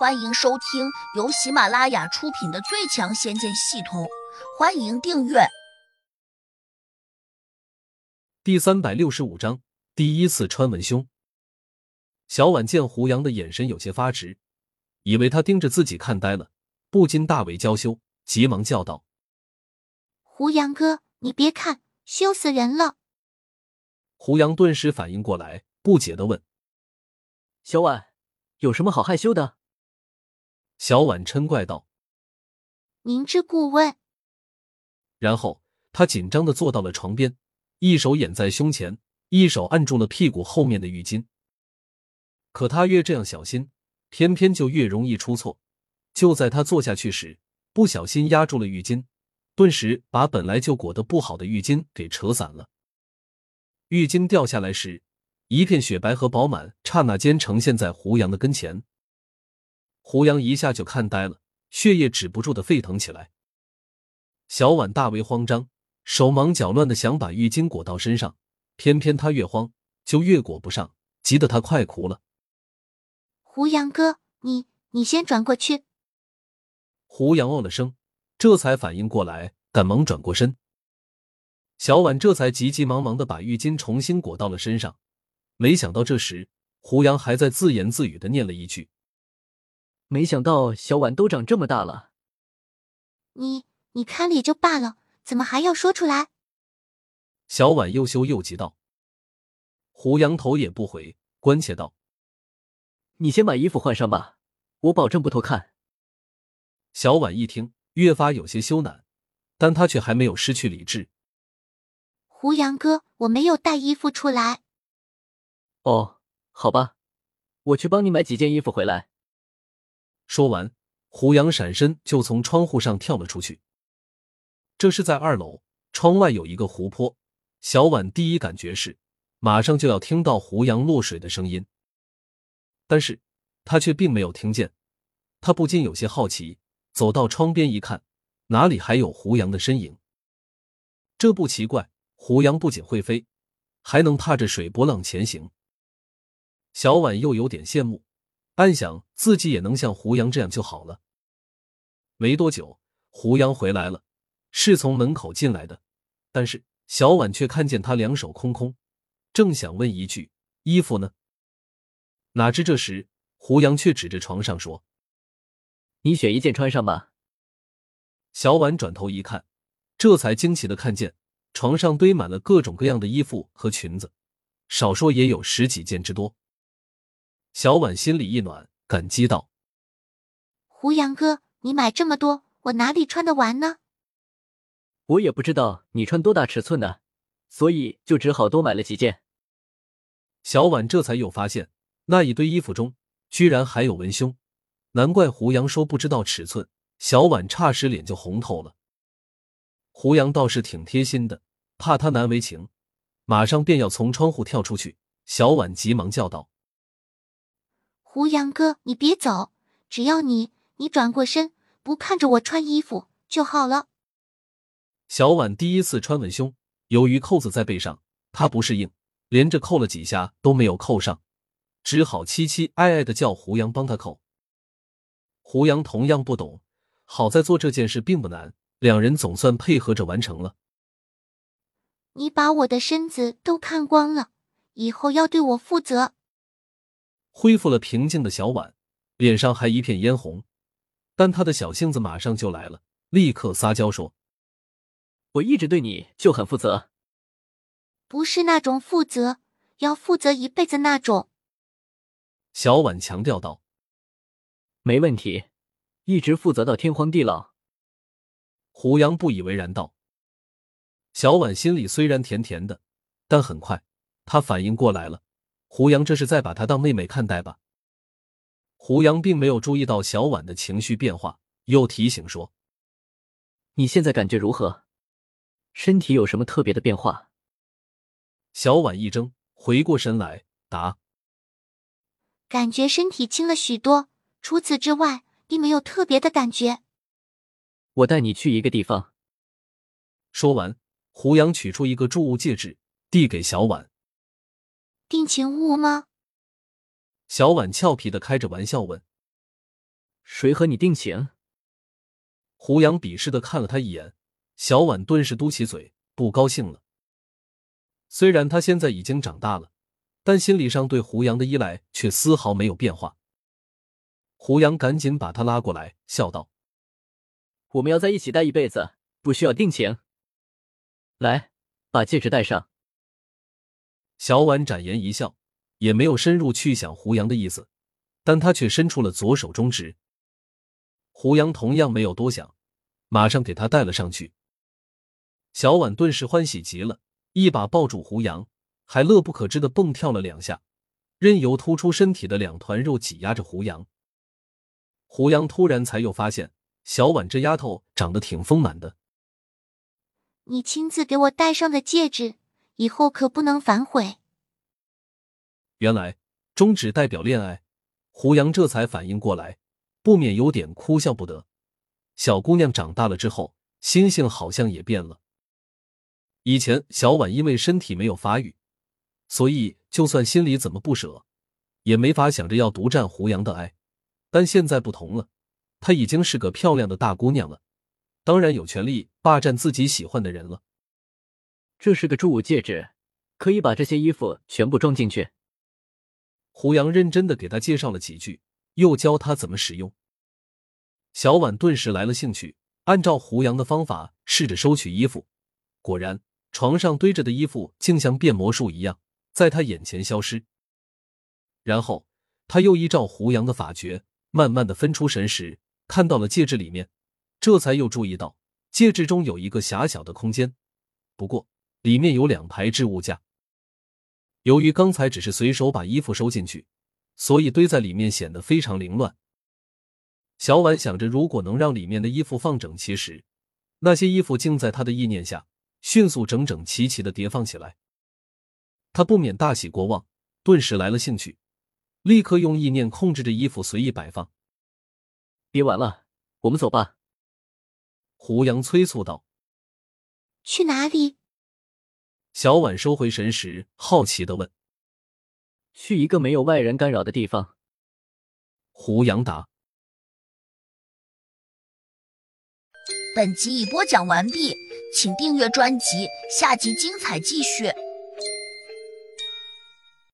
欢迎收听由喜马拉雅出品的《最强仙剑系统》，欢迎订阅。第三百六十五章，第一次穿文胸。小婉见胡杨的眼神有些发直，以为他盯着自己看呆了，不禁大为娇羞，急忙叫道：“胡杨哥，你别看，羞死人了！”胡杨顿时反应过来，不解的问：“小婉，有什么好害羞的？”小婉嗔怪道：“明知故问。”然后他紧张的坐到了床边，一手掩在胸前，一手按住了屁股后面的浴巾。可他越这样小心，偏偏就越容易出错。就在他坐下去时，不小心压住了浴巾，顿时把本来就裹得不好的浴巾给扯散了。浴巾掉下来时，一片雪白和饱满，刹那间呈现在胡杨的跟前。胡杨一下就看呆了，血液止不住的沸腾起来。小婉大为慌张，手忙脚乱的想把浴巾裹到身上，偏偏她越慌就越裹不上，急得她快哭了。胡杨哥，你你先转过去。胡杨哦了声，这才反应过来，赶忙转过身。小婉这才急急忙忙的把浴巾重新裹到了身上，没想到这时胡杨还在自言自语的念了一句。没想到小婉都长这么大了，你你看了也就罢了，怎么还要说出来？小婉又羞又急道。胡杨头也不回，关切道：“你先把衣服换上吧，我保证不偷看。”小婉一听，越发有些羞赧，但她却还没有失去理智。胡杨哥，我没有带衣服出来。哦，好吧，我去帮你买几件衣服回来。说完，胡杨闪身就从窗户上跳了出去。这是在二楼，窗外有一个湖泊。小婉第一感觉是，马上就要听到胡杨落水的声音，但是他却并没有听见。他不禁有些好奇，走到窗边一看，哪里还有胡杨的身影？这不奇怪，胡杨不仅会飞，还能踏着水波浪前行。小婉又有点羡慕。暗想自己也能像胡杨这样就好了。没多久，胡杨回来了，是从门口进来的，但是小婉却看见他两手空空，正想问一句：“衣服呢？”哪知这时胡杨却指着床上说：“你选一件穿上吧。”小婉转头一看，这才惊奇的看见床上堆满了各种各样的衣服和裙子，少说也有十几件之多。小婉心里一暖，感激道：“胡杨哥，你买这么多，我哪里穿得完呢？”我也不知道你穿多大尺寸的，所以就只好多买了几件。小婉这才又发现，那一堆衣服中居然还有文胸，难怪胡杨说不知道尺寸。小婉差时脸就红透了。胡杨倒是挺贴心的，怕他难为情，马上便要从窗户跳出去。小婉急忙叫道。胡杨哥，你别走，只要你你转过身，不看着我穿衣服就好了。小婉第一次穿文胸，由于扣子在背上，她不适应，连着扣了几下都没有扣上，只好凄凄哀哀的叫胡杨帮她扣。胡杨同样不懂，好在做这件事并不难，两人总算配合着完成了。你把我的身子都看光了，以后要对我负责。恢复了平静的小婉，脸上还一片嫣红，但她的小性子马上就来了，立刻撒娇说：“我一直对你就很负责，不是那种负责，要负责一辈子那种。”小婉强调道：“没问题，一直负责到天荒地老。”胡杨不以为然道：“小婉心里虽然甜甜的，但很快她反应过来了。”胡杨这是在把她当妹妹看待吧？胡杨并没有注意到小婉的情绪变化，又提醒说：“你现在感觉如何？身体有什么特别的变化？”小婉一怔，回过神来答：“感觉身体轻了许多，除此之外，并没有特别的感觉。”我带你去一个地方。说完，胡杨取出一个铸物戒指，递给小婉。定情物吗？小婉俏皮的开着玩笑问。谁和你定情？胡杨鄙视的看了他一眼，小婉顿时嘟起嘴，不高兴了。虽然他现在已经长大了，但心理上对胡杨的依赖却丝毫没有变化。胡杨赶紧把他拉过来，笑道：“我们要在一起待一辈子，不需要定情。来，把戒指戴上。”小婉展颜一笑，也没有深入去想胡杨的意思，但他却伸出了左手中指。胡杨同样没有多想，马上给他戴了上去。小婉顿时欢喜极了，一把抱住胡杨，还乐不可支的蹦跳了两下，任由突出身体的两团肉挤压着胡杨。胡杨突然才又发现，小婉这丫头长得挺丰满的。你亲自给我戴上的戒指，以后可不能反悔。原来中指代表恋爱，胡杨这才反应过来。不免有点哭笑不得。小姑娘长大了之后，心性好像也变了。以前小婉因为身体没有发育，所以就算心里怎么不舍，也没法想着要独占胡杨的爱。但现在不同了，她已经是个漂亮的大姑娘了，当然有权利霸占自己喜欢的人了。这是个祝武戒指，可以把这些衣服全部装进去。胡杨认真的给他介绍了几句。又教他怎么使用，小婉顿时来了兴趣，按照胡杨的方法试着收取衣服。果然，床上堆着的衣服竟像变魔术一样，在他眼前消失。然后，他又依照胡杨的法诀，慢慢的分出神识，看到了戒指里面，这才又注意到戒指中有一个狭小的空间，不过里面有两排置物架。由于刚才只是随手把衣服收进去。所以堆在里面显得非常凌乱。小婉想着，如果能让里面的衣服放整齐时，那些衣服竟在她的意念下迅速整整齐齐的叠放起来。他不免大喜过望，顿时来了兴趣，立刻用意念控制着衣服随意摆放。别玩了，我们走吧。胡杨催促道。去哪里？小婉收回神识，好奇的问。去一个没有外人干扰的地方。胡杨答。本集已播讲完毕，请订阅专辑，下集精彩继续。